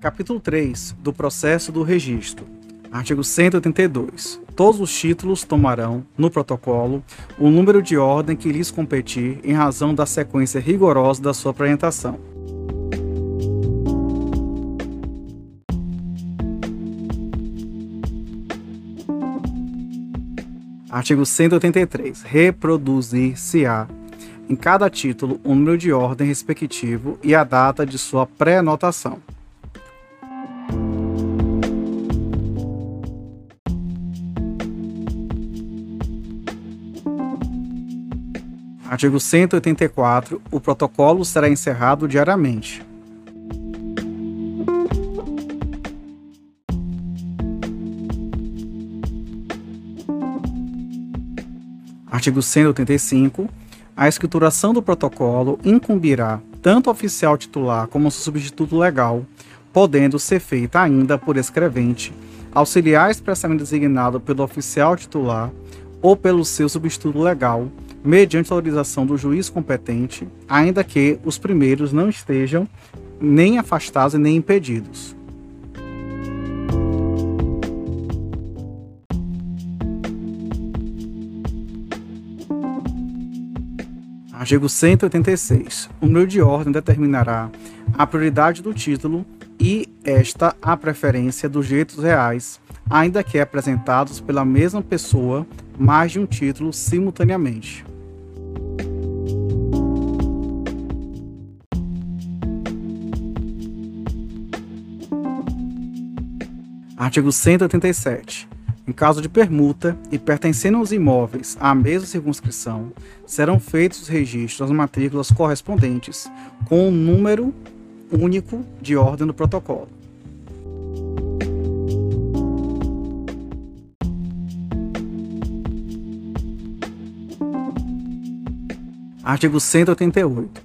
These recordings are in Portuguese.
Capítulo 3 do processo do registro. Artigo 182. Todos os títulos tomarão, no protocolo, o número de ordem que lhes competir em razão da sequência rigorosa da sua apresentação. Artigo 183. Reproduzir-se-á em cada título o número de ordem respectivo e a data de sua pré-anotação. Artigo 184. O protocolo será encerrado diariamente. Artigo 185. A escrituração do protocolo incumbirá tanto o oficial titular como o seu substituto legal, podendo ser feita ainda por escrevente, auxiliar expressamente designado pelo oficial titular ou pelo seu substituto legal, mediante autorização do juiz competente, ainda que os primeiros não estejam nem afastados nem impedidos. Artigo 186. O número de ordem determinará a prioridade do título e esta a preferência dos direitos reais, ainda que apresentados pela mesma pessoa mais de um título simultaneamente. Artigo 187. Em caso de permuta e pertencendo aos imóveis à mesma circunscrição, serão feitos os registros das matrículas correspondentes com o número único de ordem do protocolo. Artigo 188.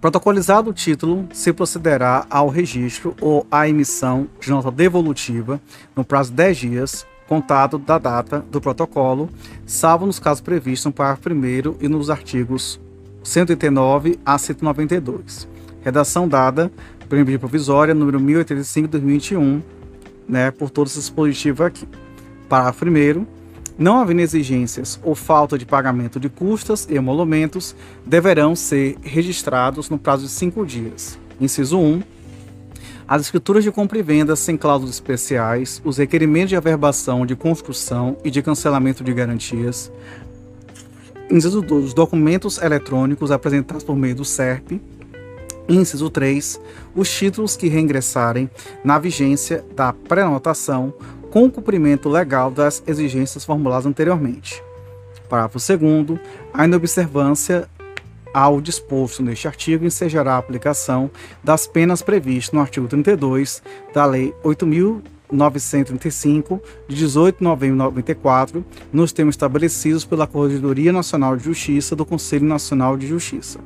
Protocolizado o título, se procederá ao registro ou à emissão de nota devolutiva no prazo de 10 dias, contado da data do protocolo, salvo nos casos previstos no parágrafo 1 e nos artigos 189 a 192. Redação dada pela medida provisória número 1085 de 2021, né, por todo esse dispositivo aqui. Parágrafo 1 não havendo exigências ou falta de pagamento de custas e emolumentos, deverão ser registrados no prazo de cinco dias. Inciso 1. As escrituras de compra e venda sem cláusulas especiais, os requerimentos de averbação de construção e de cancelamento de garantias. Inciso 2. Os documentos eletrônicos apresentados por meio do SERP. Inciso 3. Os títulos que reingressarem na vigência da pré-anotação com cumprimento legal das exigências formuladas anteriormente. Parágrafo 2. A inobservância ao disposto neste artigo ensejará a aplicação das penas previstas no artigo 32 da Lei 8.935, de 18 de novembro de 94, nos termos estabelecidos pela Corregedoria Nacional de Justiça do Conselho Nacional de Justiça.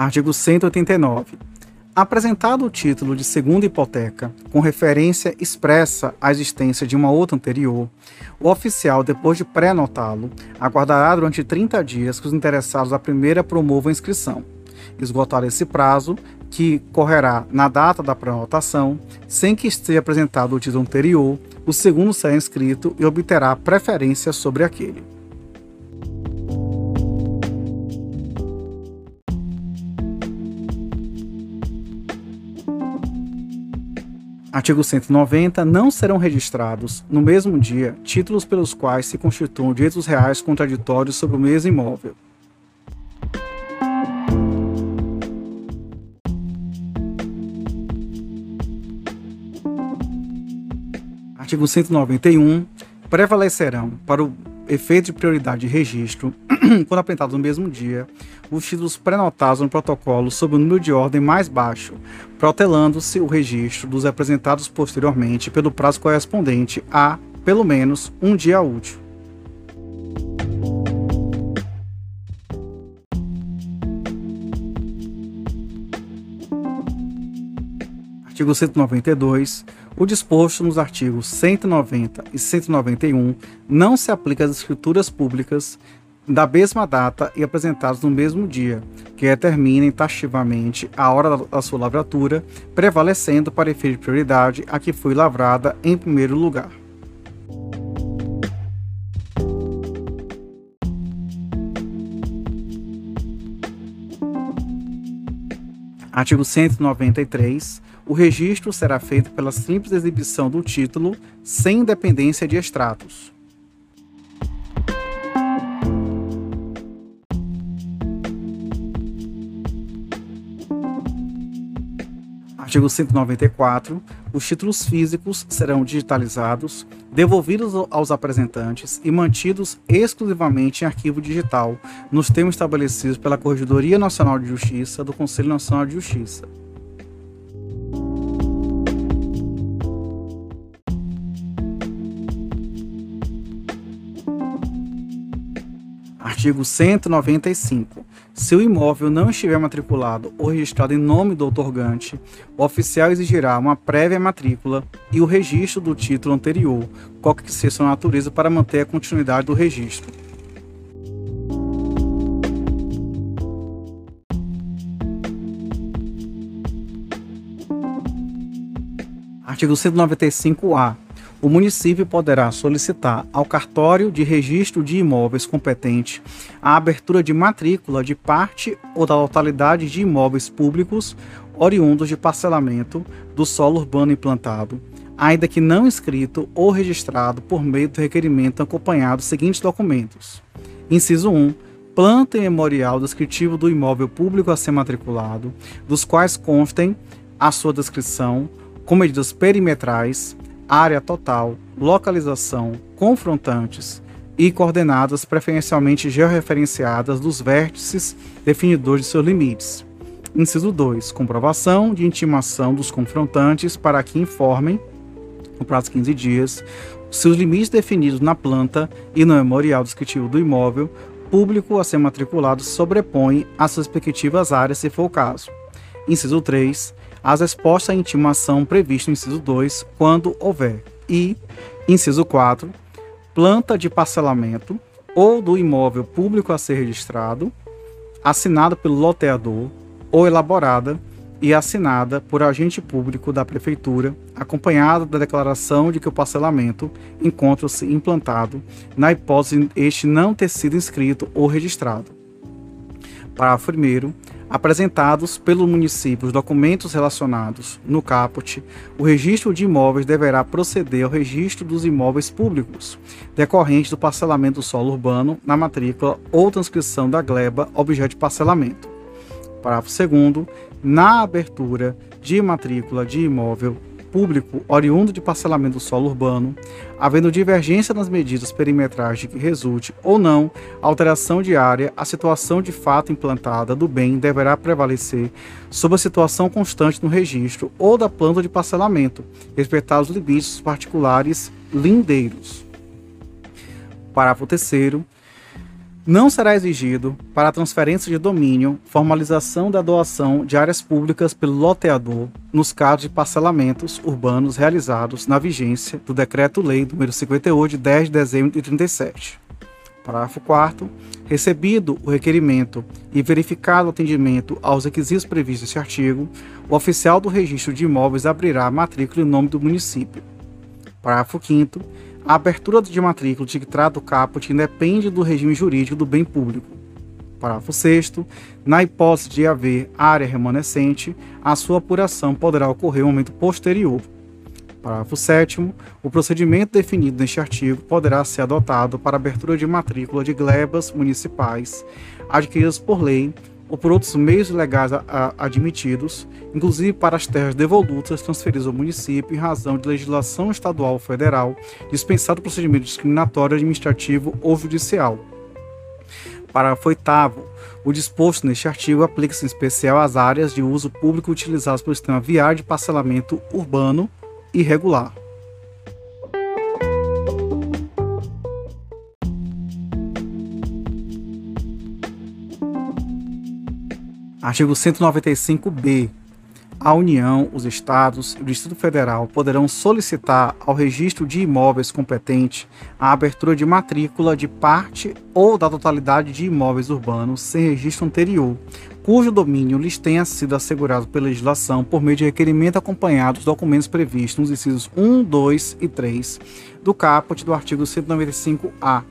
Artigo 189. Apresentado o título de segunda hipoteca, com referência expressa à existência de uma outra anterior, o oficial, depois de pré-anotá-lo, aguardará durante 30 dias que os interessados da primeira promovam a inscrição. Esgotado esse prazo, que correrá na data da pré-anotação, sem que esteja apresentado o título anterior, o segundo será inscrito e obterá preferência sobre aquele. Artigo 190. Não serão registrados, no mesmo dia, títulos pelos quais se constituam direitos reais contraditórios sobre o mesmo imóvel. Artigo 191. Prevalecerão, para o efeito de prioridade de registro, quando apresentados no mesmo dia, os títulos prenotados no protocolo sob o número de ordem mais baixo, protelando-se o registro dos apresentados posteriormente pelo prazo correspondente a, pelo menos, um dia útil. Artigo 192. O disposto nos artigos 190 e 191 não se aplica às escrituras públicas da mesma data e apresentados no mesmo dia, que determinem taxativamente a hora da sua lavratura, prevalecendo para efeito de prioridade a que foi lavrada em primeiro lugar. Artigo 193. O registro será feito pela simples exibição do título, sem dependência de extratos. Artigo 194. Os títulos físicos serão digitalizados, devolvidos aos apresentantes e mantidos exclusivamente em arquivo digital, nos termos estabelecidos pela Corregedoria Nacional de Justiça do Conselho Nacional de Justiça. Artigo 195. Se o imóvel não estiver matriculado ou registrado em nome do outorgante, o oficial exigirá uma prévia matrícula e o registro do título anterior, qualquer que seja sua natureza, para manter a continuidade do registro. Artigo 195-A o município poderá solicitar ao cartório de registro de imóveis competente a abertura de matrícula de parte ou da totalidade de imóveis públicos oriundos de parcelamento do solo urbano implantado, ainda que não inscrito ou registrado por meio do requerimento acompanhado dos seguintes documentos. Inciso 1 planta e memorial descritivo do imóvel público a ser matriculado, dos quais constem a sua descrição, com medidas perimetrais, área total, localização, confrontantes e coordenadas preferencialmente georreferenciadas dos vértices definidores de seus limites. Inciso 2. Comprovação de intimação dos confrontantes para que informem, no prazo de 15 dias, seus limites definidos na planta e no memorial descritivo do imóvel público a ser matriculado sobrepõe as suas respectivas áreas, se for o caso. Inciso 3 as respostas à intimação prevista no inciso 2, quando houver. E, inciso 4, planta de parcelamento ou do imóvel público a ser registrado, assinada pelo loteador ou elaborada e assinada por agente público da prefeitura, acompanhada da declaração de que o parcelamento encontra-se implantado, na hipótese este não ter sido inscrito ou registrado. Parágrafo 1 apresentados pelo município os documentos relacionados no caput, o registro de imóveis deverá proceder ao registro dos imóveis públicos, decorrente do parcelamento do solo urbano na matrícula ou transcrição da gleba objeto de parcelamento. Parágrafo 2 na abertura de matrícula de imóvel público oriundo de parcelamento do solo urbano, havendo divergência nas medidas perimetrais de que resulte ou não alteração de área, a situação de fato implantada do bem deverá prevalecer sobre a situação constante no registro ou da planta de parcelamento, respeitados os limites particulares lindeiros. Parágrafo 3 não será exigido, para a transferência de domínio, formalização da doação de áreas públicas pelo loteador nos casos de parcelamentos urbanos realizados na vigência do Decreto-Lei nº 58 de 10 de dezembro de 37. Parágrafo 4 Recebido o requerimento e verificado o atendimento aos requisitos previstos neste artigo, o oficial do registro de imóveis abrirá a matrícula em nome do município. Parágrafo 5 a abertura de matrícula de que trata o caput independe do regime jurídico do bem público. Parágrafo 6 Na hipótese de haver área remanescente, a sua apuração poderá ocorrer em um momento posterior. Parágrafo 7 O procedimento definido neste artigo poderá ser adotado para abertura de matrícula de glebas municipais adquiridas por lei ou por outros meios legais a, a, admitidos, inclusive para as terras devolutas transferidas ao município em razão de legislação estadual ou federal, dispensado procedimento discriminatório administrativo ou judicial. Parágrafo 8 o disposto neste artigo aplica-se em especial às áreas de uso público utilizadas pelo sistema viário de parcelamento urbano irregular. Artigo 195b. A União, os Estados e o Distrito Federal poderão solicitar ao registro de imóveis competente a abertura de matrícula de parte ou da totalidade de imóveis urbanos sem registro anterior, cujo domínio lhes tenha sido assegurado pela legislação por meio de requerimento acompanhado dos documentos previstos nos incisos 1, 2 e 3 do caput do artigo 195-A,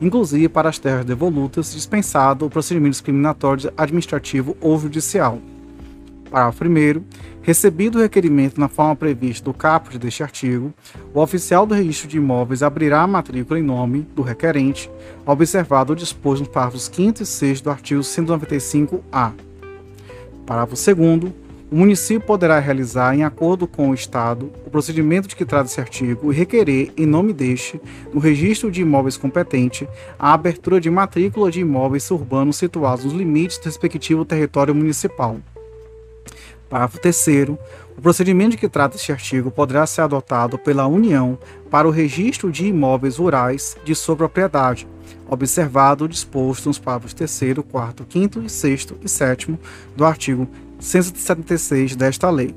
inclusive para as terras devolutas, dispensado o procedimento discriminatório administrativo ou judicial. Parágrafo 1. Recebido o requerimento na forma prevista do caput deste artigo, o oficial do registro de imóveis abrirá a matrícula em nome do requerente, observado o disposto nos parágrafos 5 e 6 do artigo 195-A. Parágrafo 2. O município poderá realizar, em acordo com o Estado, o procedimento de que trata esse artigo e requerer, em nome deste, no registro de imóveis competente, a abertura de matrícula de imóveis urbanos situados nos limites do respectivo território municipal. Parágrafo 3. O procedimento de que trata este artigo poderá ser adotado pela União para o registro de imóveis rurais de sua propriedade, observado o disposto nos parágrafos 3, 4, 5, 6 e 7 do artigo 176 desta lei.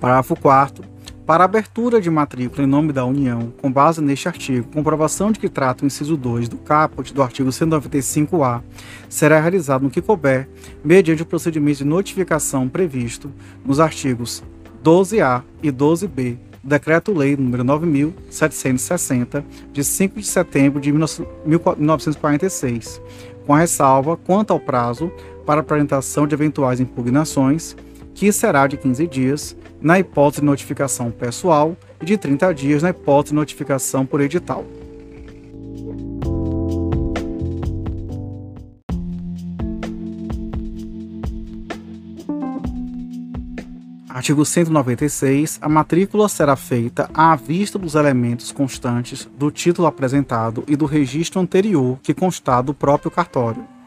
Parágrafo 4 para abertura de matrícula em nome da União, com base neste artigo, comprovação de que trata o inciso 2 do caput do artigo 195-A, será realizado no que couber, mediante o procedimento de notificação previsto nos artigos 12A e 12B do Decreto-Lei nº 9.760, de 5 de setembro de 1946, com ressalva quanto ao prazo para apresentação de eventuais impugnações, que será de 15 dias, na hipótese de notificação pessoal e de 30 dias na hipótese de notificação por edital. Artigo 196. A matrícula será feita à vista dos elementos constantes do título apresentado e do registro anterior que constar do próprio cartório.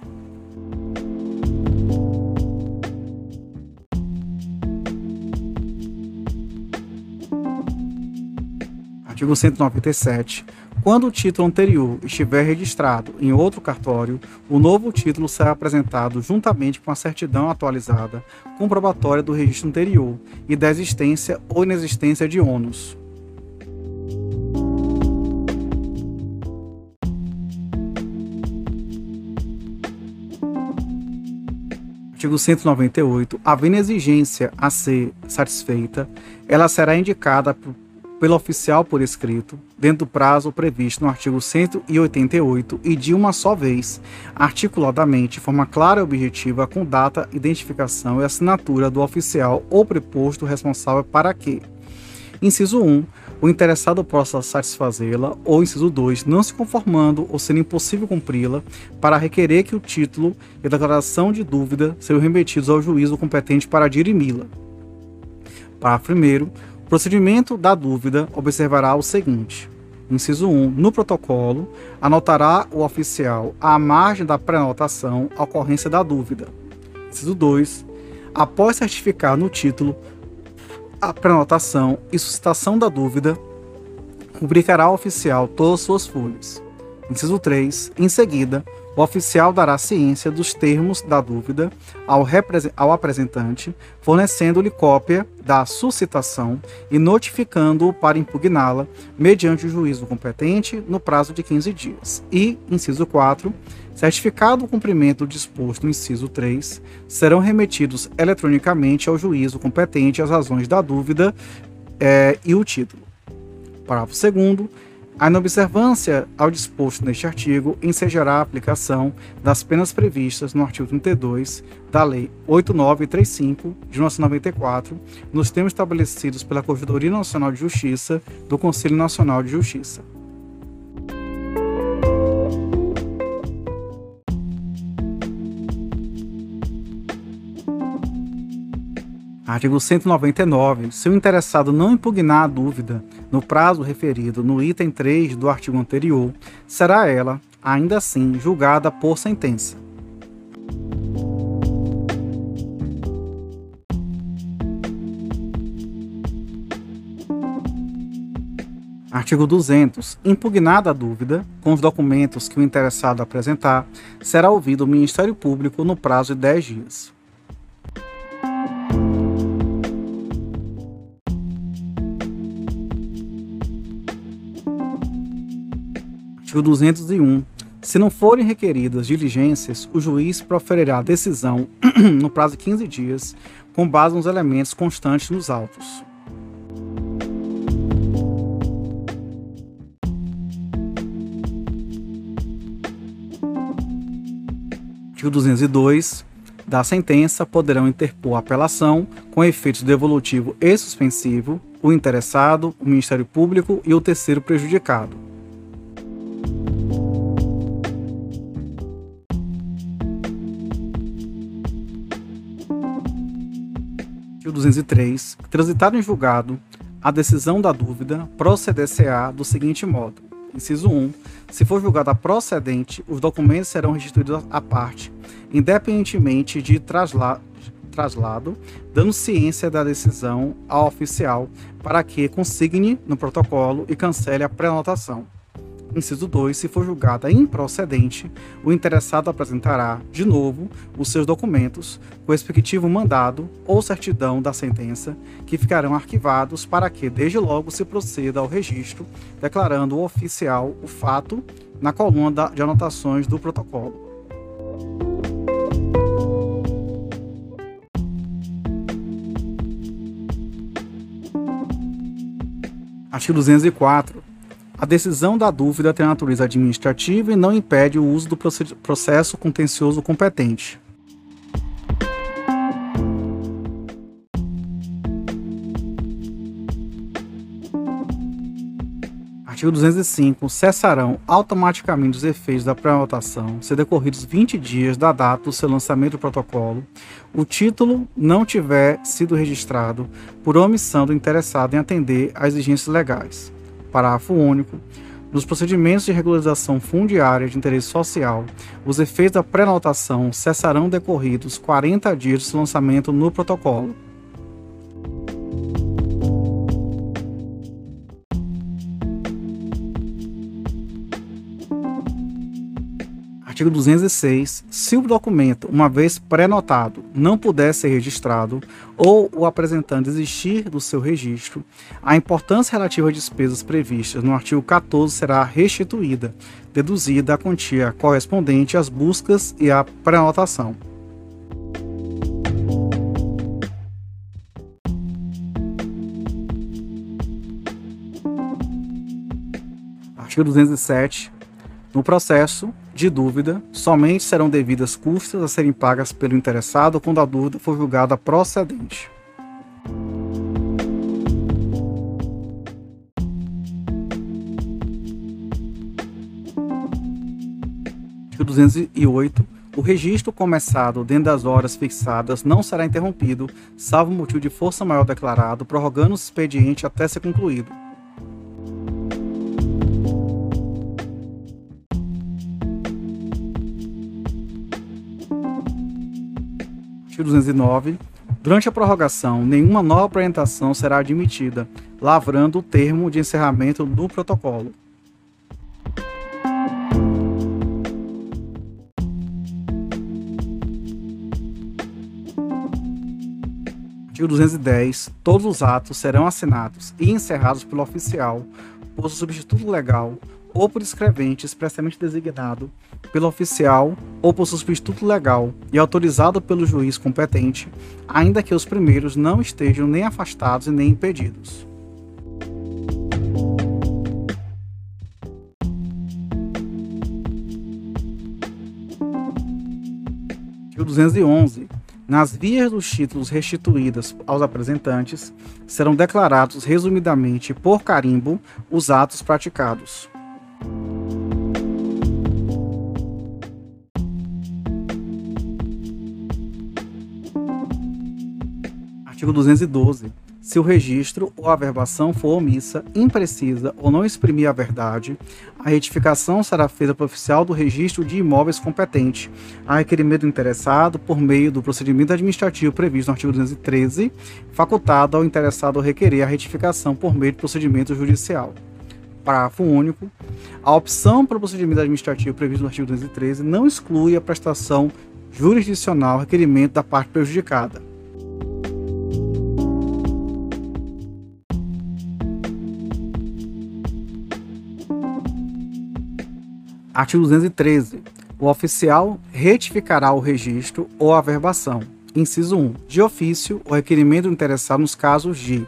Artigo 197. Quando o título anterior estiver registrado em outro cartório, o novo título será apresentado juntamente com a certidão atualizada, comprobatória do registro anterior e da existência ou inexistência de ônus. Artigo 198. Havendo exigência a ser satisfeita, ela será indicada pelo oficial por escrito, dentro do prazo previsto no artigo 188 e de uma só vez, articuladamente, de forma clara e objetiva, com data, identificação e assinatura do oficial ou preposto responsável para que, inciso 1, o interessado possa satisfazê-la, ou inciso 2, não se conformando ou sendo impossível cumpri-la, para requerer que o título e a declaração de dúvida sejam remetidos ao juízo competente para dirimi-la. Parágrafo 1 procedimento da dúvida observará o seguinte: inciso 1. No protocolo, anotará o oficial à margem da prenotação a ocorrência da dúvida. Inciso 2. Após certificar no título a prenotação e suscitação da dúvida, rubricará ao oficial todas as suas folhas. Inciso 3. Em seguida, o oficial dará ciência dos termos da dúvida ao, ao apresentante, fornecendo-lhe cópia da suscitação e notificando-o para impugná-la, mediante o juízo competente, no prazo de 15 dias. E, inciso 4, certificado o cumprimento disposto no inciso 3, serão remetidos eletronicamente ao juízo competente as razões da dúvida é, e o título. Parágrafo 2 a inobservância ao disposto neste artigo ensejará a aplicação das penas previstas no artigo 32 da Lei 8935 de 1994, nos termos estabelecidos pela Corregedoria Nacional de Justiça do Conselho Nacional de Justiça. Artigo 199. Se o interessado não impugnar a dúvida no prazo referido no item 3 do artigo anterior, será ela, ainda assim, julgada por sentença. Artigo 200. Impugnada a dúvida, com os documentos que o interessado apresentar, será ouvido o Ministério Público no prazo de 10 dias. Artigo 201. Se não forem requeridas diligências, o juiz proferirá a decisão no prazo de 15 dias, com base nos elementos constantes nos autos. Artigo 202. Da sentença poderão interpor apelação com efeito devolutivo e suspensivo o interessado, o Ministério Público e o terceiro prejudicado. 203. Transitado em julgado, a decisão da dúvida proceder-se-á do seguinte modo: Inciso 1. Se for julgada procedente, os documentos serão restituídos à parte, independentemente de trasla traslado, dando ciência da decisão ao oficial para que consigne no protocolo e cancele a prenotação. Inciso 2. Se for julgada improcedente, o interessado apresentará, de novo, os seus documentos, o respectivo mandado ou certidão da sentença, que ficarão arquivados para que, desde logo, se proceda ao registro, declarando o oficial o fato na coluna de anotações do protocolo. Artigo 204. A decisão da dúvida tem natureza administrativa e não impede o uso do processo contencioso competente. Artigo 205. Cessarão automaticamente os efeitos da pré-anotação se decorridos 20 dias da data do seu lançamento do protocolo, o título não tiver sido registrado por omissão do interessado em atender às exigências legais. Parágrafo único. Nos procedimentos de regularização fundiária de interesse social, os efeitos da pré-anotação cessarão decorridos 40 dias seu lançamento no protocolo. Artigo 206. Se o documento, uma vez pré-notado, não puder ser registrado ou o apresentante desistir do seu registro, a importância relativa às despesas previstas no artigo 14 será restituída, deduzida a quantia correspondente às buscas e à pré-notação. Artigo 207. No processo, de dúvida, somente serão devidas custas a serem pagas pelo interessado quando a dúvida for julgada procedente. Artigo 208. O registro começado dentro das horas fixadas não será interrompido, salvo motivo de força maior declarado, prorrogando o expediente até ser concluído. Artigo 209, durante a prorrogação, nenhuma nova apresentação será admitida, lavrando o termo de encerramento do protocolo. Artigo 210. Todos os atos serão assinados e encerrados pelo oficial, por substituto legal ou por escrevente expressamente designado pelo oficial ou por substituto legal e autorizado pelo juiz competente, ainda que os primeiros não estejam nem afastados e nem impedidos. Artigo 211. Nas vias dos títulos restituídas aos apresentantes, serão declarados resumidamente por carimbo os atos praticados. Artigo 212. Se o registro ou a verbação for omissa, imprecisa ou não exprimir a verdade, a retificação será feita pelo oficial do registro de imóveis competente, a requerimento do interessado por meio do procedimento administrativo previsto no artigo 213, facultado ao interessado requerer a retificação por meio do procedimento judicial. Parágrafo único. A opção pelo procedimento administrativo previsto no artigo 213 não exclui a prestação jurisdicional requerimento da parte prejudicada Artigo 213. O oficial retificará o registro ou a averbação. Inciso 1. De ofício, o requerimento interessado nos casos de: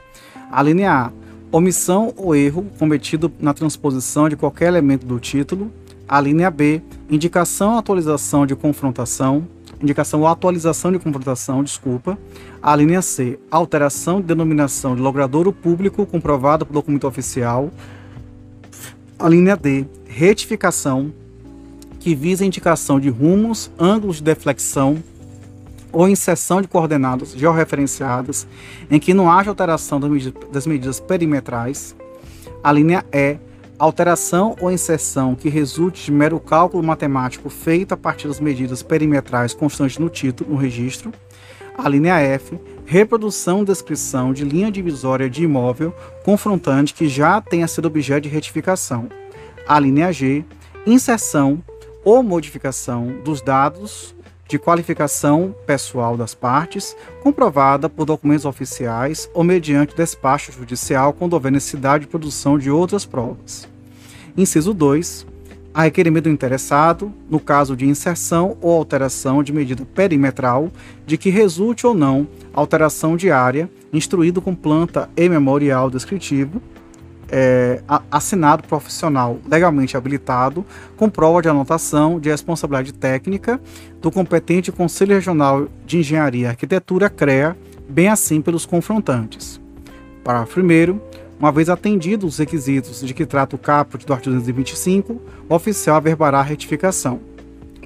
a linha A. Omissão ou erro cometido na transposição de qualquer elemento do título. A linha B. Indicação atualização de confrontação. Indicação ou atualização de confrontação, desculpa. A linha C. Alteração de denominação de logradouro público comprovada por documento oficial. A linha D. Retificação que visa indicação de rumos, ângulos de deflexão ou inserção de coordenadas georreferenciadas em que não haja alteração das medidas perimetrais. A linha E, alteração ou inserção que resulte de mero cálculo matemático feito a partir das medidas perimetrais constantes no título, no registro. A linha F, reprodução ou descrição de linha divisória de imóvel confrontante que já tenha sido objeto de retificação. A linha G, inserção ou modificação dos dados de qualificação pessoal das partes, comprovada por documentos oficiais ou mediante despacho judicial houver necessidade de produção de outras provas. Inciso 2. A requerimento do interessado, no caso de inserção ou alteração de medida perimetral, de que resulte ou não alteração de área, instruído com planta e memorial descritivo, é, assinado profissional legalmente habilitado, com prova de anotação de responsabilidade técnica do competente Conselho Regional de Engenharia e Arquitetura, CREA, bem assim pelos confrontantes. Parágrafo 1. Uma vez atendidos os requisitos de que trata o caput do artigo 225, o oficial averbará a retificação.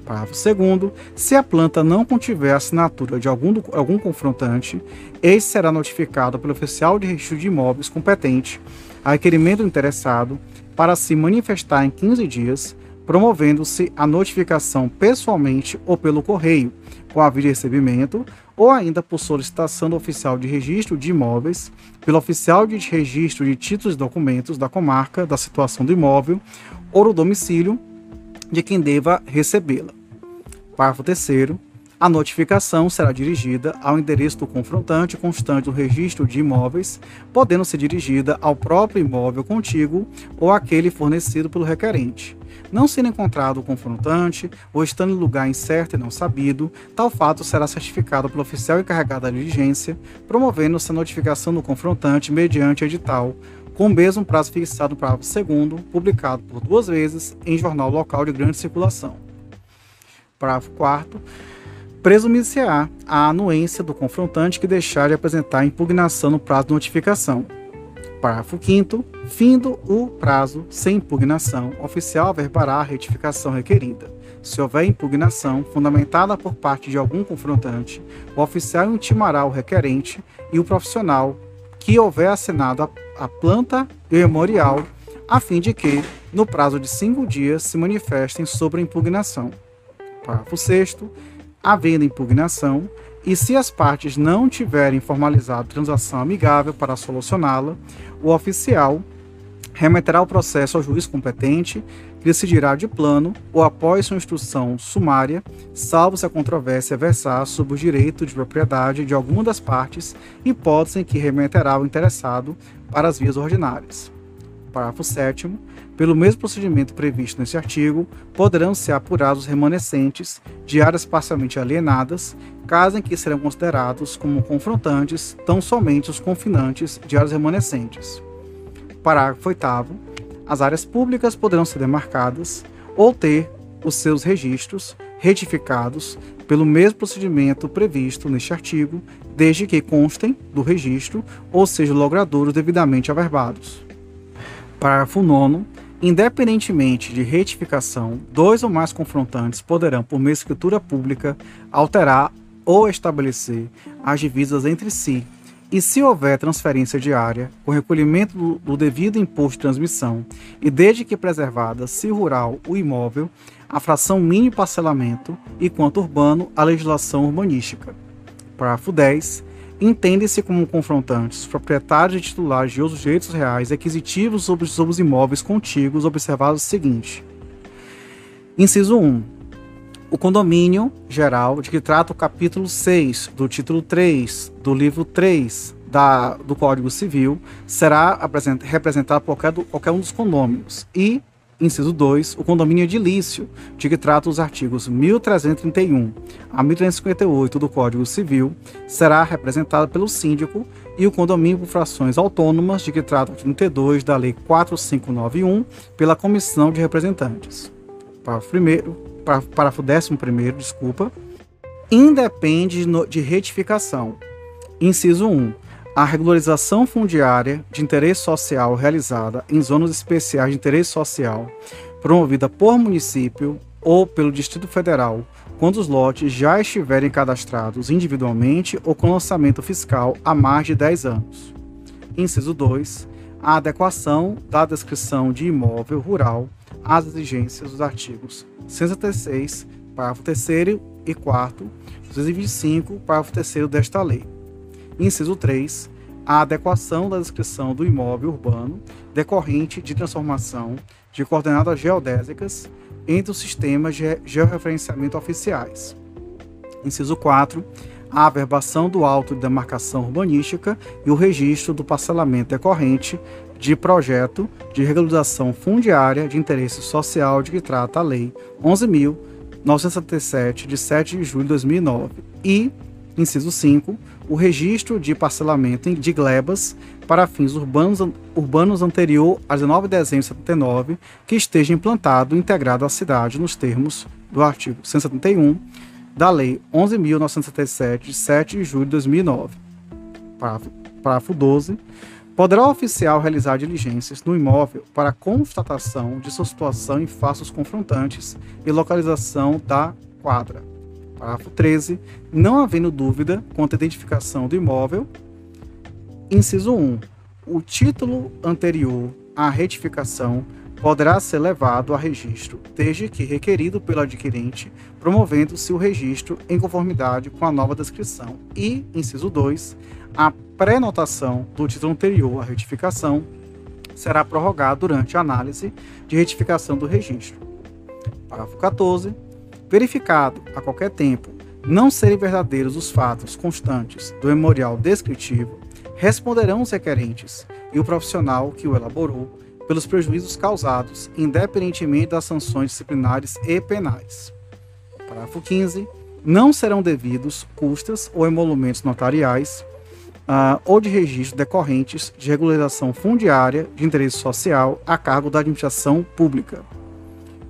Parágrafo 2. Se a planta não contiver a assinatura de algum, algum confrontante, este será notificado pelo oficial de registro de imóveis competente a requerimento do interessado para se manifestar em 15 dias, promovendo-se a notificação pessoalmente ou pelo correio, com aviso de recebimento, ou ainda por solicitação do oficial de registro de imóveis, pelo oficial de registro de títulos e documentos da comarca, da situação do imóvel ou do domicílio de quem deva recebê-la. Parágrafo 3 a notificação será dirigida ao endereço do confrontante constante do registro de imóveis, podendo ser dirigida ao próprio imóvel contíguo ou àquele fornecido pelo requerente. Não sendo encontrado o confrontante ou estando em lugar incerto e não sabido, tal fato será certificado pelo oficial encarregado da diligência, promovendo-se a notificação do confrontante mediante edital, com o mesmo prazo fixado no parágrafo 2 publicado por duas vezes em jornal local de grande circulação. Parágrafo 4 presumir-se-á a anuência do confrontante que deixar de apresentar impugnação no prazo de notificação. Parágrafo 5 Findo o prazo sem impugnação, o oficial averbará a retificação requerida. Se houver impugnação fundamentada por parte de algum confrontante, o oficial intimará o requerente e o profissional que houver assinado a, a planta e o memorial, a fim de que, no prazo de cinco dias, se manifestem sobre a impugnação. Parágrafo 6 havendo impugnação, e se as partes não tiverem formalizado transação amigável para solucioná-la, o oficial remeterá o processo ao juiz competente, que decidirá de plano ou após sua instrução sumária, salvo se a controvérsia versar sobre o direito de propriedade de alguma das partes, hipótese em que remeterá o interessado para as vias ordinárias. Parágrafo 7 pelo mesmo procedimento previsto neste artigo, poderão ser apurados os remanescentes de áreas parcialmente alienadas, caso em que serão considerados como confrontantes tão somente os confinantes de áreas remanescentes. Parágrafo 8 As áreas públicas poderão ser demarcadas ou ter os seus registros retificados pelo mesmo procedimento previsto neste artigo, desde que constem do registro ou sejam logradouros devidamente averbados. Parágrafo 9 Independentemente de retificação, dois ou mais confrontantes poderão, por meio de escritura pública, alterar ou estabelecer as divisas entre si, e se houver transferência de área, com recolhimento do, do devido imposto de transmissão, e desde que preservada, se rural, o imóvel, a fração mínimo parcelamento, e quanto urbano, a legislação urbanística. Parágrafo 10 entendem-se como confrontantes proprietários e titulares de outros direitos reais aquisitivos sobre, os imóveis contíguos, observados o seguinte. Inciso 1. O condomínio geral de que trata o capítulo 6 do título 3 do livro 3 da, do Código Civil será representado por qualquer, qualquer um dos condôminos e Inciso 2. O condomínio edilício, de que trata os artigos 1331 a 1358 do Código Civil, será representado pelo síndico e o condomínio por frações autônomas, de que trata o 32 da Lei 4591, pela Comissão de Representantes. Parágrafo, parágrafo 11, desculpa. Independe de retificação. Inciso 1 a regularização fundiária de interesse social realizada em zonas especiais de interesse social, promovida por município ou pelo Distrito Federal, quando os lotes já estiverem cadastrados individualmente ou com lançamento fiscal há mais de 10 anos. Inciso 2. A adequação da descrição de imóvel rural às exigências dos artigos 176, parágrafo 3 e 4, 225, parágrafo 3 desta lei Inciso 3. A adequação da descrição do imóvel urbano decorrente de transformação de coordenadas geodésicas entre os sistemas de georreferenciamento oficiais. Inciso 4. A averbação do auto de demarcação urbanística e o registro do parcelamento decorrente de projeto de regularização fundiária de interesse social de que trata a Lei 11.977, de 7 de julho de 2009. E, inciso 5, o registro de parcelamento de glebas para fins urbanos, urbanos anterior a 19 de dezembro de 79 que esteja implantado e integrado à cidade nos termos do artigo 171 da Lei 11.977, de 7 de julho de 2009. Parágrafo, parágrafo 12. Poderá o oficial realizar diligências no imóvel para constatação de sua situação em fatos confrontantes e localização da quadra Parágrafo 13. Não havendo dúvida quanto à identificação do imóvel. Inciso 1. O título anterior à retificação poderá ser levado a registro, desde que requerido pelo adquirente, promovendo-se o registro em conformidade com a nova descrição. E, inciso 2, a pré-notação do título anterior à retificação será prorrogada durante a análise de retificação do registro. Parágrafo 14 verificado a qualquer tempo não serem verdadeiros os fatos constantes do memorial descritivo, responderão os requerentes e o profissional que o elaborou pelos prejuízos causados, independentemente das sanções disciplinares e penais. Parágrafo 15. Não serão devidos custas ou emolumentos notariais uh, ou de registro decorrentes de regularização fundiária de interesse social a cargo da administração pública.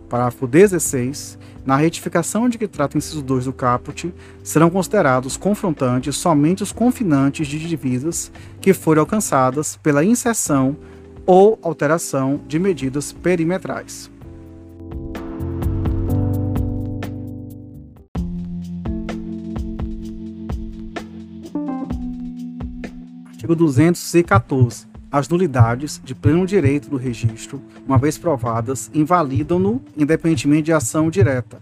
Parágrafo 16. Na retificação de que trata o inciso 2 do caput, serão considerados confrontantes somente os confinantes de divisas que forem alcançadas pela inserção ou alteração de medidas perimetrais. Artigo 214 as nulidades de pleno direito do registro, uma vez provadas, invalidam-no independentemente de ação direta.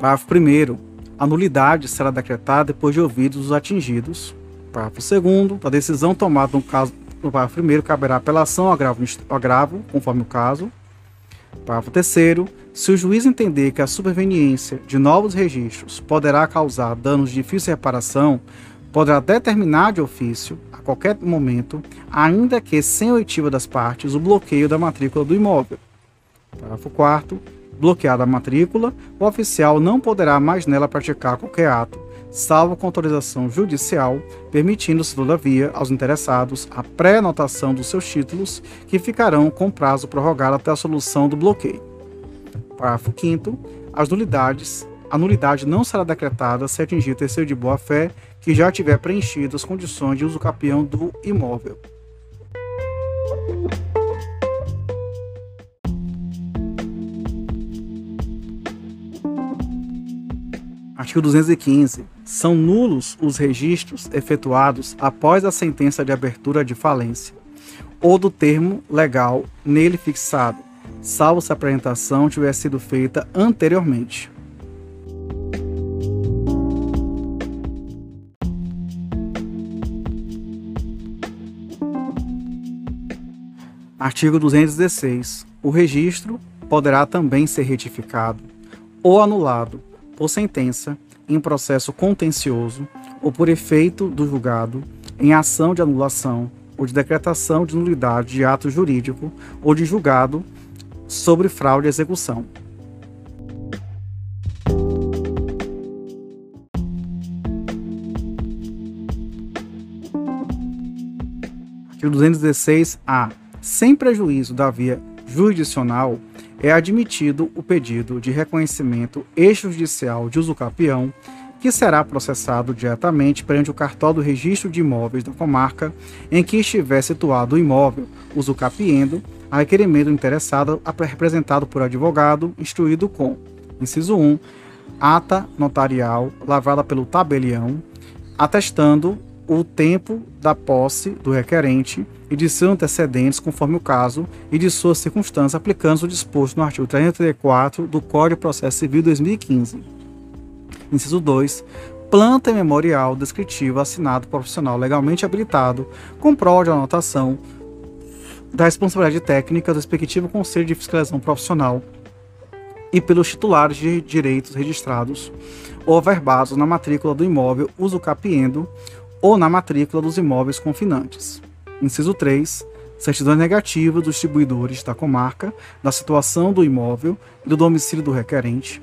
Parágrafo 1. A nulidade será decretada depois de ouvidos os atingidos. Parágrafo 2. A decisão tomada no caso no parágrafo 1 caberá apelação ao agravo, agravo, conforme o caso. Parágrafo 3. Se o juiz entender que a superveniência de novos registros poderá causar danos de difícil reparação, poderá determinar de ofício qualquer momento, ainda que sem oitiva das partes, o bloqueio da matrícula do imóvel. Parágrafo 4 Bloqueada a matrícula, o oficial não poderá mais nela praticar qualquer ato, salvo com autorização judicial, permitindo-se, todavia, aos interessados a pré-anotação dos seus títulos, que ficarão com prazo prorrogado até a solução do bloqueio. Parágrafo 5 As nulidades a nulidade não será decretada se atingir terceiro de boa-fé que já tiver preenchido as condições de uso capião do imóvel. Artigo 215. São nulos os registros efetuados após a sentença de abertura de falência ou do termo legal nele fixado, salvo se a apresentação tiver sido feita anteriormente. Artigo 216. O registro poderá também ser retificado ou anulado por sentença em processo contencioso ou por efeito do julgado em ação de anulação ou de decretação de nulidade de ato jurídico ou de julgado sobre fraude e execução. Artigo 216-A. Sem prejuízo da via jurisdicional, é admitido o pedido de reconhecimento extrajudicial de usucapião, que será processado diretamente perante o cartório do registro de imóveis da comarca em que estiver situado o imóvel, usucapiendo, a requerimento interessado representado por advogado, instruído com, inciso 1, ata notarial lavrada pelo tabelião, atestando o tempo da posse do requerente e de seus antecedentes, conforme o caso, e de suas circunstâncias, aplicando o disposto no artigo 334 do Código de Processo Civil 2015. Inciso 2. Planta memorial descritivo assinado por profissional legalmente habilitado, com prova de anotação da responsabilidade técnica do respectivo Conselho de Fiscalização Profissional e pelos titulares de direitos registrados ou averbados na matrícula do imóvel usucapiendo ou na matrícula dos imóveis confinantes. Inciso 3. Certidões negativas dos distribuidores da comarca, da situação do imóvel e do domicílio do requerente.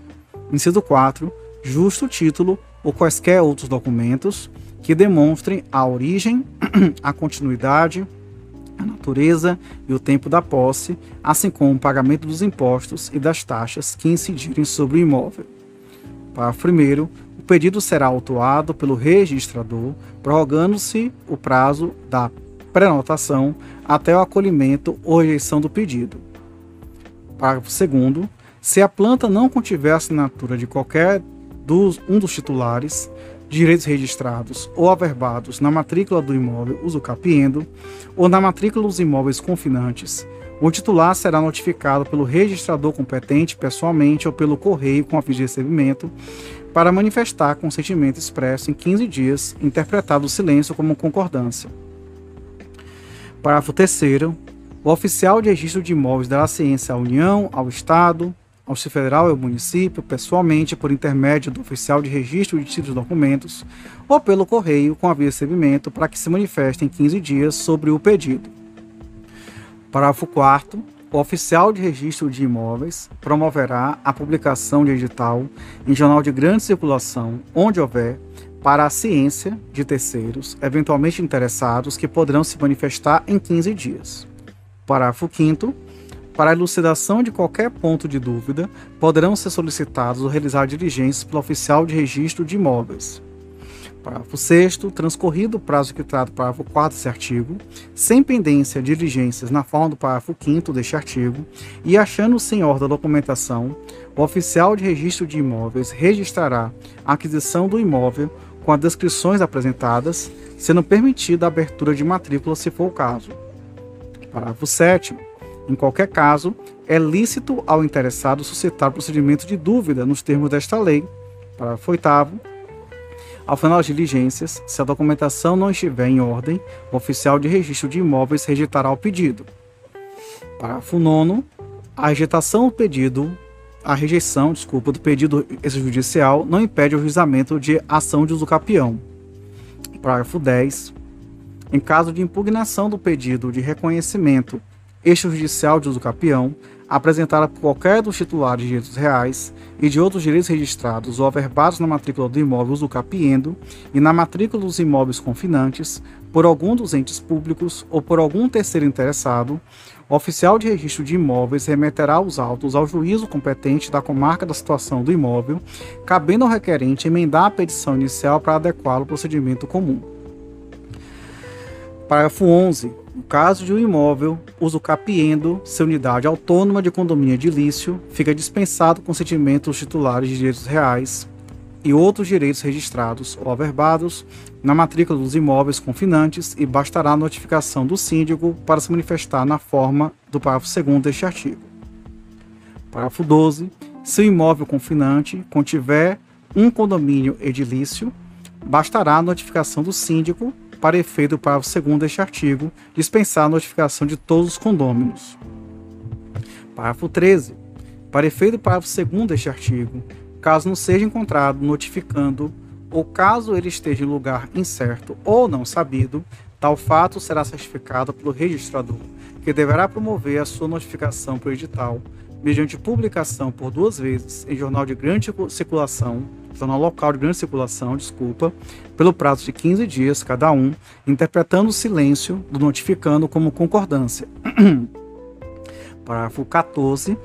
Inciso 4. Justo título ou quaisquer outros documentos que demonstrem a origem, a continuidade, a natureza e o tempo da posse, assim como o pagamento dos impostos e das taxas que incidirem sobre o imóvel. Parágrafo 1 pedido será autuado pelo registrador, prorrogando-se o prazo da prenotação até o acolhimento ou rejeição do pedido. Parágrafo 2 se a planta não contiver assinatura de qualquer dos um dos titulares, direitos registrados ou averbados na matrícula do imóvel usucapiendo ou na matrícula dos imóveis confinantes, o titular será notificado pelo registrador competente pessoalmente ou pelo correio com aviso de recebimento para manifestar consentimento expresso em 15 dias, interpretado o silêncio como concordância. Parágrafo 3 o oficial de registro de imóveis dará ciência à União, ao Estado, ao Distrito Federal e ao município, pessoalmente, por intermédio do oficial de registro de títulos e documentos, ou pelo correio com aviso de recebimento, para que se manifeste em 15 dias sobre o pedido. Parágrafo 4 o oficial de registro de imóveis promoverá a publicação de edital em jornal de grande circulação, onde houver, para a ciência de terceiros, eventualmente interessados, que poderão se manifestar em 15 dias. Parágrafo 5. Para a elucidação de qualquer ponto de dúvida, poderão ser solicitados ou realizar diligências pelo oficial de registro de imóveis. Parágrafo 6 transcorrido o prazo que trata o parágrafo 4 desse artigo, sem pendência de diligências na forma do parágrafo 5 deste artigo, e achando sem ordem da documentação, o oficial de registro de imóveis registrará a aquisição do imóvel com as descrições apresentadas, sendo permitida a abertura de matrícula se for o caso. Parágrafo 7 em qualquer caso, é lícito ao interessado suscitar procedimento de dúvida nos termos desta lei. Parágrafo 8 ao final das diligências, se a documentação não estiver em ordem, o oficial de registro de imóveis rejeitará o pedido. Parágrafo 9. A rejeitação do pedido, a rejeição, desculpa, do pedido extrajudicial não impede o juizamento de ação de usucapião. Parágrafo 10. Em caso de impugnação do pedido de reconhecimento extrajudicial de usucapião, apresentada por qualquer dos titulares de direitos reais e de outros direitos registrados ou averbados na matrícula do imóvel usucapiendo e na matrícula dos imóveis confinantes por algum dos entes públicos ou por algum terceiro interessado, o oficial de registro de imóveis remeterá os autos ao juízo competente da comarca da situação do imóvel, cabendo ao requerente emendar a petição inicial para adequá-lo ao procedimento comum. Parágrafo 11. No caso de um imóvel, usucapiendo ser unidade autônoma de condomínio edilício, fica dispensado o consentimento dos titulares de direitos reais e outros direitos registrados ou averbados na matrícula dos imóveis confinantes e bastará a notificação do síndico para se manifestar na forma do parágrafo 2 deste artigo. Parágrafo 12. Se o imóvel confinante contiver um condomínio edilício, bastará a notificação do síndico para efeito do parágrafo 2 deste artigo, dispensar a notificação de todos os condôminos. Parágrafo 13. Para efeito do parágrafo 2 deste artigo, caso não seja encontrado notificando ou caso ele esteja em lugar incerto ou não sabido, Tal fato será certificado pelo registrador, que deverá promover a sua notificação por edital, mediante publicação por duas vezes em jornal de grande circulação, jornal local de grande circulação, desculpa, pelo prazo de 15 dias cada um, interpretando o silêncio do notificando como concordância. Parágrafo 14.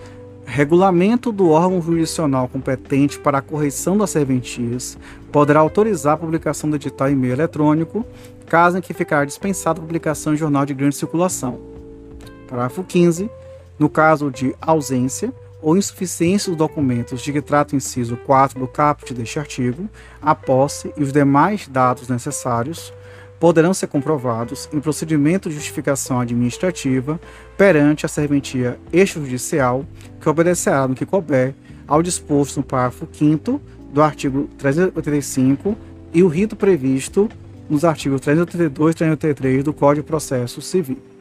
Regulamento do órgão jurisdicional competente para a correção das serventias poderá autorizar a publicação do edital em meio eletrônico, caso em que ficar dispensada a publicação em jornal de grande circulação. Parágrafo 15. No caso de ausência ou insuficiência dos documentos de que trata o inciso 4 do caput deste artigo, a posse e os demais dados necessários poderão ser comprovados em procedimento de justificação administrativa perante a serventia extrajudicial, que obedecerá no que couber ao disposto no parágrafo 5 do artigo 385 e o rito previsto nos artigos 382 e 383 do Código de Processo Civil.